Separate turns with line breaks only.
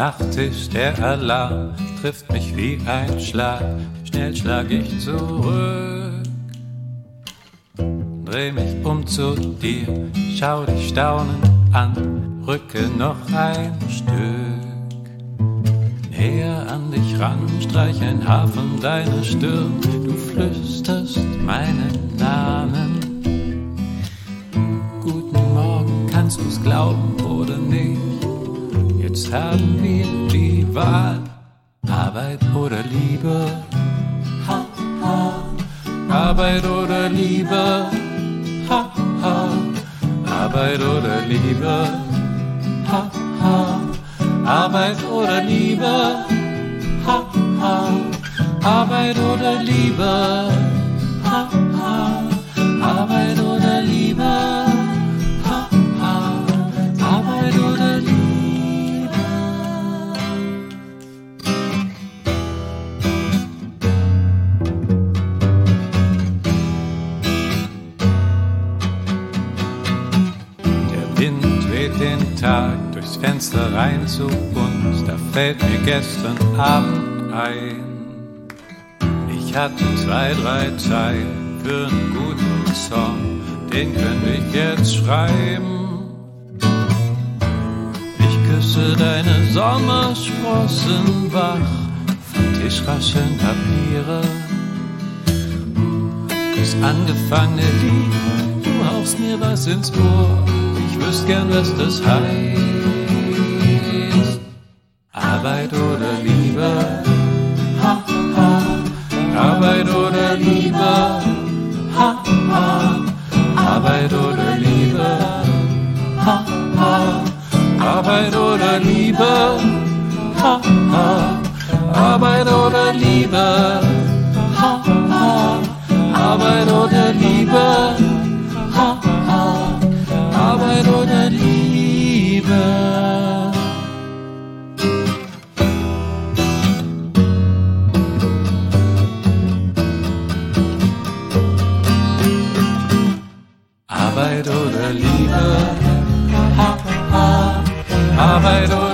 Nachttisch, der Alarm trifft mich wie ein Schlag. Schnell schlag ich zurück. Dreh mich um zu dir, schau dich staunend an, rücke noch ein Stück. Näher an dich ran, streich ein Haar von deiner Stirn, du flüsterst meinen Namen. Guten Morgen, kannst du's glauben oder nicht? Jetzt haben wir die Wahl, Arbeit oder Liebe. Ha, ha. Arbeit oder Liebe. Ha, ha. Arbeit oder Liebe. Arbeit oder Liebe. Ha, ha. Arbeit oder Liebe. Durchs Fenster rein zu uns, da fällt mir gestern Abend ein. Ich hatte zwei, drei Zeilen für einen guten Song, den könnte ich jetzt schreiben. Ich küsse deine Sommersprossen wach, von Tischrascheln Papiere. Das angefangene Lied, du haust mir was ins Ohr wüsst gern, was das heißt. Arbeit oder Liebe, ha, ha. Arbeit oder Liebe, ha, ha. Arbeit oder Liebe, ha, ha. Arbeit oder Liebe, ha, ha. Arbeit oder Liebe, ha, ha. Arbeit oder Liebe, Arbeit